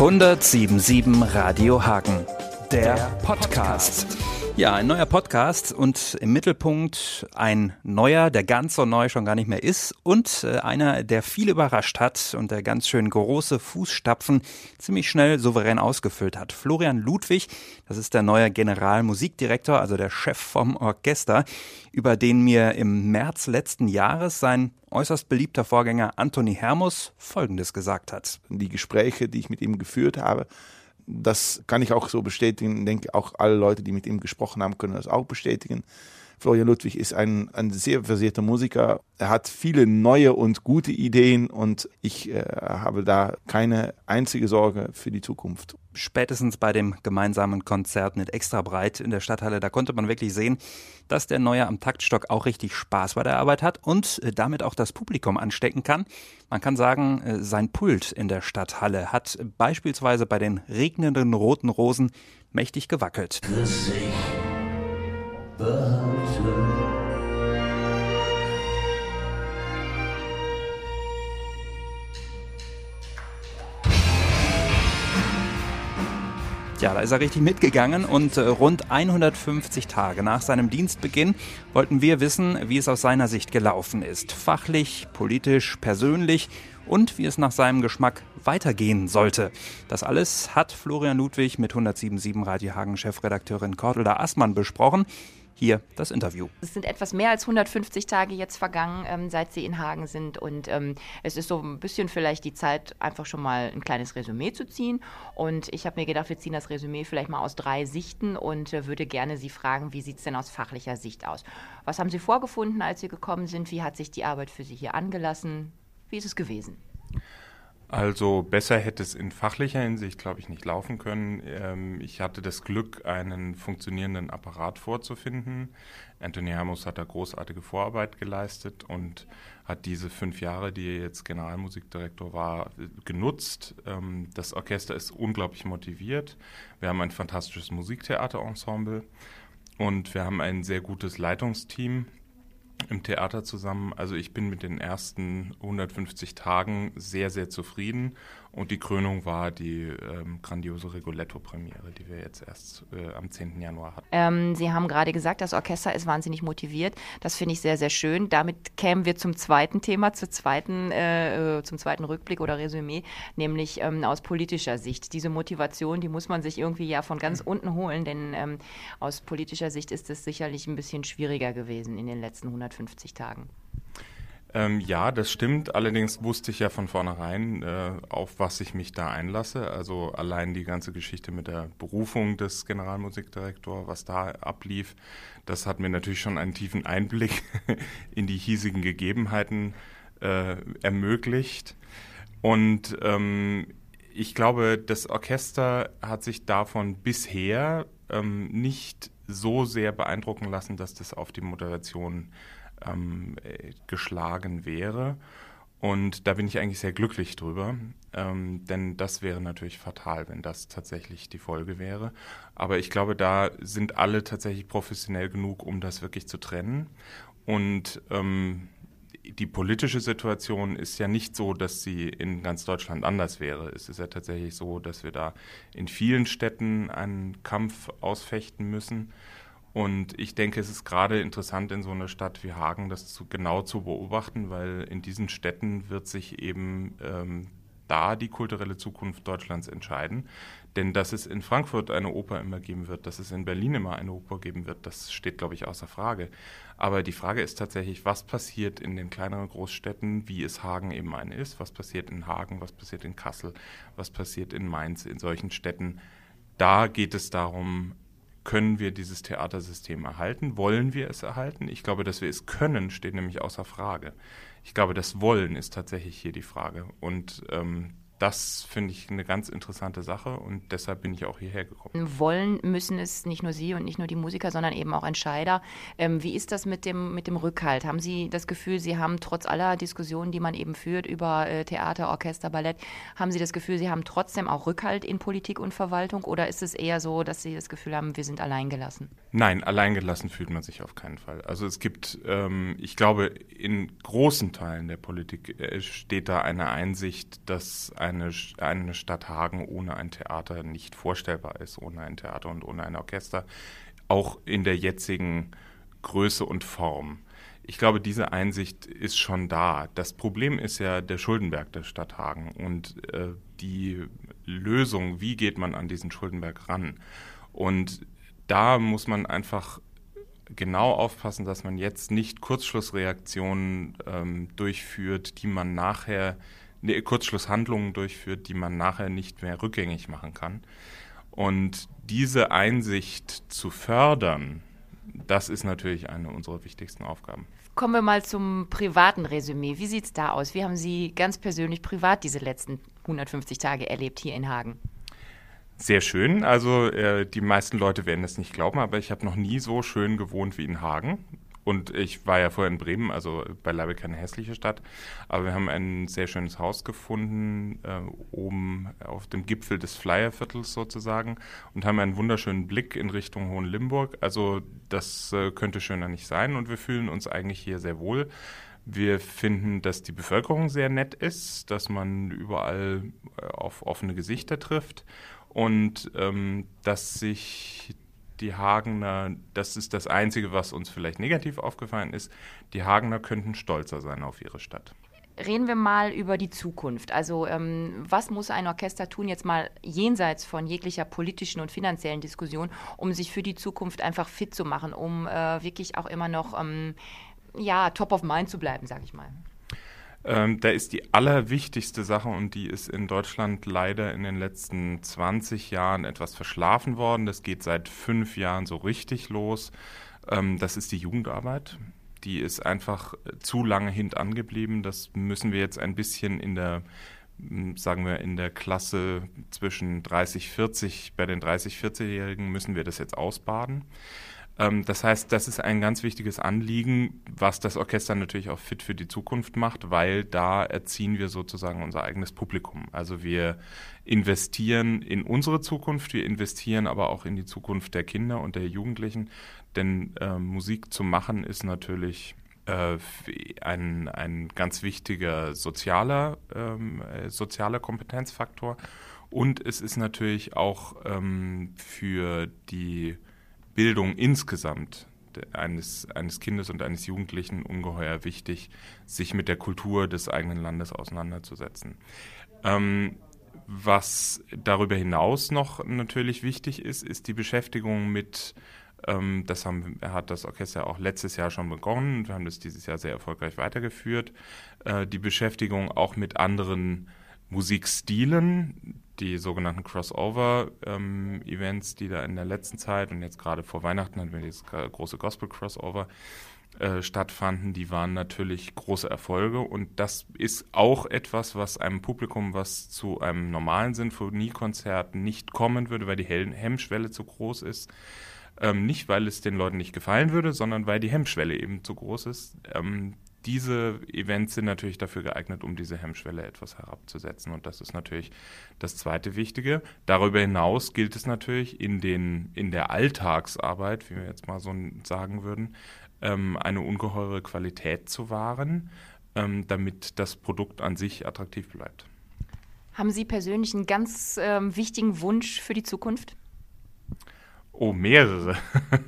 1077 Radio Hagen, der, der Podcast. Podcast. Ja, ein neuer Podcast und im Mittelpunkt ein neuer, der ganz so neu schon gar nicht mehr ist und äh, einer, der viel überrascht hat und der ganz schön große Fußstapfen ziemlich schnell souverän ausgefüllt hat. Florian Ludwig, das ist der neue Generalmusikdirektor, also der Chef vom Orchester, über den mir im März letzten Jahres sein äußerst beliebter Vorgänger Anthony Hermus Folgendes gesagt hat. Die Gespräche, die ich mit ihm geführt habe, das kann ich auch so bestätigen. Ich denke, auch alle Leute, die mit ihm gesprochen haben, können das auch bestätigen. Florian Ludwig ist ein, ein sehr versierter Musiker. Er hat viele neue und gute Ideen und ich äh, habe da keine einzige Sorge für die Zukunft. Spätestens bei dem gemeinsamen Konzert mit Extra Breit in der Stadthalle, da konnte man wirklich sehen, dass der Neue am Taktstock auch richtig Spaß bei der Arbeit hat und äh, damit auch das Publikum anstecken kann. Man kann sagen, äh, sein Pult in der Stadthalle hat beispielsweise bei den regnenden roten Rosen mächtig gewackelt. Gesicht behalten. Ja, da ist er richtig mitgegangen und äh, rund 150 Tage nach seinem Dienstbeginn wollten wir wissen, wie es aus seiner Sicht gelaufen ist. Fachlich, politisch, persönlich und wie es nach seinem Geschmack weitergehen sollte. Das alles hat Florian Ludwig mit 107.7 Radio Hagen Chefredakteurin Cordula Assmann besprochen. Hier das Interview. Es sind etwas mehr als 150 Tage jetzt vergangen, ähm, seit Sie in Hagen sind. Und ähm, es ist so ein bisschen vielleicht die Zeit, einfach schon mal ein kleines Resümee zu ziehen. Und ich habe mir gedacht, wir ziehen das Resümee vielleicht mal aus drei Sichten und äh, würde gerne Sie fragen, wie sieht es denn aus fachlicher Sicht aus? Was haben Sie vorgefunden, als Sie gekommen sind? Wie hat sich die Arbeit für Sie hier angelassen? Wie ist es gewesen? Also besser hätte es in fachlicher Hinsicht, glaube ich, nicht laufen können. Ähm, ich hatte das Glück, einen funktionierenden Apparat vorzufinden. Anthony Hermus hat da großartige Vorarbeit geleistet und hat diese fünf Jahre, die er jetzt Generalmusikdirektor war, genutzt. Ähm, das Orchester ist unglaublich motiviert. Wir haben ein fantastisches Musiktheaterensemble und wir haben ein sehr gutes Leitungsteam im Theater zusammen. Also ich bin mit den ersten 150 Tagen sehr, sehr zufrieden und die Krönung war die ähm, grandiose Rigoletto-Premiere, die wir jetzt erst äh, am 10. Januar hatten. Ähm, Sie haben gerade gesagt, das Orchester ist wahnsinnig motiviert. Das finde ich sehr, sehr schön. Damit kämen wir zum zweiten Thema, zur zweiten, äh, äh, zum zweiten Rückblick oder Resümee, nämlich ähm, aus politischer Sicht. Diese Motivation, die muss man sich irgendwie ja von ganz unten holen, denn ähm, aus politischer Sicht ist es sicherlich ein bisschen schwieriger gewesen in den letzten 150 Tagen. Ähm, ja, das stimmt. Allerdings wusste ich ja von vornherein, äh, auf was ich mich da einlasse. Also allein die ganze Geschichte mit der Berufung des Generalmusikdirektors, was da ablief, das hat mir natürlich schon einen tiefen Einblick in die hiesigen Gegebenheiten äh, ermöglicht. Und ähm, ich glaube, das Orchester hat sich davon bisher ähm, nicht so sehr beeindrucken lassen, dass das auf die Moderation ähm, geschlagen wäre. Und da bin ich eigentlich sehr glücklich drüber, ähm, denn das wäre natürlich fatal, wenn das tatsächlich die Folge wäre. Aber ich glaube, da sind alle tatsächlich professionell genug, um das wirklich zu trennen. Und ähm, die politische Situation ist ja nicht so, dass sie in ganz Deutschland anders wäre. Es ist ja tatsächlich so, dass wir da in vielen Städten einen Kampf ausfechten müssen. Und ich denke, es ist gerade interessant in so einer Stadt wie Hagen, das zu, genau zu beobachten, weil in diesen Städten wird sich eben ähm, da die kulturelle Zukunft Deutschlands entscheiden. Denn dass es in Frankfurt eine Oper immer geben wird, dass es in Berlin immer eine Oper geben wird, das steht, glaube ich, außer Frage. Aber die Frage ist tatsächlich, was passiert in den kleineren Großstädten, wie es Hagen eben eine ist, was passiert in Hagen, was passiert in Kassel, was passiert in Mainz, in solchen Städten. Da geht es darum, können wir dieses Theatersystem erhalten? Wollen wir es erhalten? Ich glaube, dass wir es können, steht nämlich außer Frage. Ich glaube, das Wollen ist tatsächlich hier die Frage. Und ähm, das finde ich eine ganz interessante Sache und deshalb bin ich auch hierher gekommen. Wollen müssen es nicht nur Sie und nicht nur die Musiker, sondern eben auch Entscheider. Ähm, wie ist das mit dem, mit dem Rückhalt? Haben Sie das Gefühl, Sie haben trotz aller Diskussionen, die man eben führt über äh, Theater, Orchester, Ballett, haben Sie das Gefühl, Sie haben trotzdem auch Rückhalt in Politik und Verwaltung oder ist es eher so, dass Sie das Gefühl haben, wir sind alleingelassen? Nein, alleingelassen fühlt man sich auf keinen Fall. Also es gibt, ähm, ich glaube, in großen Teilen der Politik äh, steht da eine Einsicht, dass ein eine, eine Stadt Hagen ohne ein Theater nicht vorstellbar ist, ohne ein Theater und ohne ein Orchester, auch in der jetzigen Größe und Form. Ich glaube, diese Einsicht ist schon da. Das Problem ist ja der Schuldenberg der Stadt Hagen und äh, die Lösung, wie geht man an diesen Schuldenberg ran. Und da muss man einfach genau aufpassen, dass man jetzt nicht Kurzschlussreaktionen ähm, durchführt, die man nachher, ne, Kurzschlusshandlungen durchführt, die man nachher nicht mehr rückgängig machen kann. Und diese Einsicht zu fördern, das ist natürlich eine unserer wichtigsten Aufgaben. Kommen wir mal zum privaten Resümee. Wie sieht es da aus? Wie haben Sie ganz persönlich privat diese letzten 150 Tage erlebt hier in Hagen? Sehr schön. Also äh, die meisten Leute werden es nicht glauben, aber ich habe noch nie so schön gewohnt wie in Hagen. Und ich war ja vorher in Bremen, also beileibe keine hässliche Stadt. Aber wir haben ein sehr schönes Haus gefunden, äh, oben auf dem Gipfel des Flyerviertels sozusagen und haben einen wunderschönen Blick in Richtung Hohenlimburg. Also das äh, könnte schöner nicht sein und wir fühlen uns eigentlich hier sehr wohl. Wir finden, dass die Bevölkerung sehr nett ist, dass man überall äh, auf offene Gesichter trifft und ähm, dass sich die Hagener, das ist das Einzige, was uns vielleicht negativ aufgefallen ist, die Hagener könnten stolzer sein auf ihre Stadt. Reden wir mal über die Zukunft. Also ähm, was muss ein Orchester tun, jetzt mal jenseits von jeglicher politischen und finanziellen Diskussion, um sich für die Zukunft einfach fit zu machen, um äh, wirklich auch immer noch ähm, ja, top of mind zu bleiben, sage ich mal. Ähm, da ist die allerwichtigste Sache und die ist in Deutschland leider in den letzten 20 Jahren etwas verschlafen worden. Das geht seit fünf Jahren so richtig los. Ähm, das ist die Jugendarbeit. Die ist einfach zu lange hintangeblieben. Das müssen wir jetzt ein bisschen in der sagen wir, in der Klasse zwischen 30, 40, bei den 30, 40-Jährigen müssen wir das jetzt ausbaden. Ähm, das heißt, das ist ein ganz wichtiges Anliegen, was das Orchester natürlich auch fit für die Zukunft macht, weil da erziehen wir sozusagen unser eigenes Publikum. Also wir investieren in unsere Zukunft, wir investieren aber auch in die Zukunft der Kinder und der Jugendlichen, denn äh, Musik zu machen ist natürlich äh, ein, ein ganz wichtiger sozialer, ähm, äh, sozialer Kompetenzfaktor. Und es ist natürlich auch ähm, für die Bildung insgesamt eines, eines Kindes und eines Jugendlichen ungeheuer wichtig, sich mit der Kultur des eigenen Landes auseinanderzusetzen. Ähm, was darüber hinaus noch natürlich wichtig ist, ist die Beschäftigung mit, ähm, das haben, hat das Orchester auch letztes Jahr schon begonnen, wir haben das dieses Jahr sehr erfolgreich weitergeführt, äh, die Beschäftigung auch mit anderen Musikstilen, die sogenannten Crossover-Events, ähm, die da in der letzten Zeit und jetzt gerade vor Weihnachten hatten wir dieses große Gospel-Crossover äh, stattfanden, die waren natürlich große Erfolge und das ist auch etwas, was einem Publikum, was zu einem normalen Sinfoniekonzert nicht kommen würde, weil die Hemmschwelle zu groß ist. Ähm, nicht, weil es den Leuten nicht gefallen würde, sondern weil die Hemmschwelle eben zu groß ist. Ähm, diese Events sind natürlich dafür geeignet, um diese Hemmschwelle etwas herabzusetzen. Und das ist natürlich das zweite Wichtige. Darüber hinaus gilt es natürlich in, den, in der Alltagsarbeit, wie wir jetzt mal so sagen würden, ähm, eine ungeheure Qualität zu wahren, ähm, damit das Produkt an sich attraktiv bleibt. Haben Sie persönlich einen ganz ähm, wichtigen Wunsch für die Zukunft? Oh, mehrere.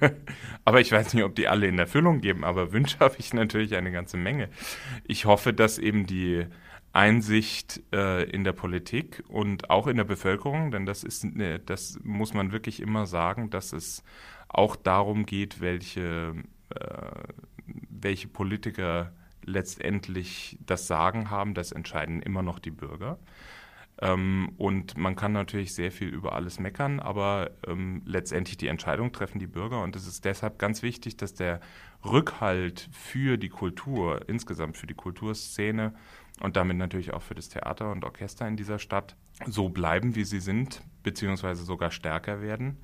aber ich weiß nicht, ob die alle in Erfüllung geben, aber Wünsche habe ich natürlich eine ganze Menge. Ich hoffe, dass eben die Einsicht äh, in der Politik und auch in der Bevölkerung, denn das ist, ne, das muss man wirklich immer sagen, dass es auch darum geht, welche, äh, welche Politiker letztendlich das Sagen haben, das entscheiden immer noch die Bürger. Ähm, und man kann natürlich sehr viel über alles meckern, aber ähm, letztendlich die Entscheidung treffen die Bürger. Und es ist deshalb ganz wichtig, dass der Rückhalt für die Kultur, insgesamt für die Kulturszene und damit natürlich auch für das Theater und Orchester in dieser Stadt so bleiben, wie sie sind, beziehungsweise sogar stärker werden.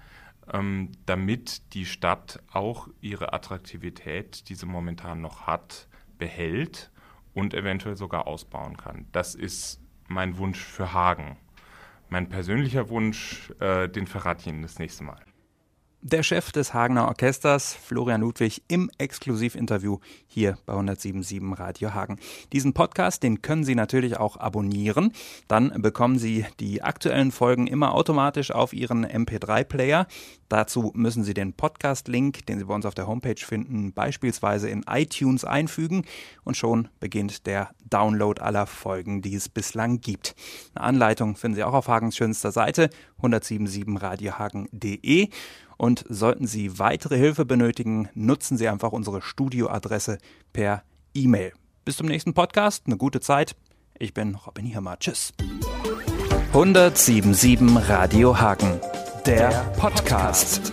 Ähm, damit die Stadt auch ihre Attraktivität, die sie momentan noch hat, behält und eventuell sogar ausbauen kann. Das ist mein Wunsch für Hagen. Mein persönlicher Wunsch, äh, den verrate ich Ihnen das nächste Mal. Der Chef des Hagener Orchesters, Florian Ludwig, im Exklusivinterview hier bei 107.7 Radio Hagen. Diesen Podcast, den können Sie natürlich auch abonnieren. Dann bekommen Sie die aktuellen Folgen immer automatisch auf Ihren MP3-Player. Dazu müssen Sie den Podcast-Link, den Sie bei uns auf der Homepage finden, beispielsweise in iTunes einfügen und schon beginnt der Download aller Folgen, die es bislang gibt. Eine Anleitung finden Sie auch auf Hagens schönster Seite 1077radiohagen.de und sollten Sie weitere Hilfe benötigen, nutzen Sie einfach unsere Studioadresse per E-Mail. Bis zum nächsten Podcast, eine gute Zeit. Ich bin Robin Hirmer. Tschüss. 1077 Radio Hagen, der Podcast.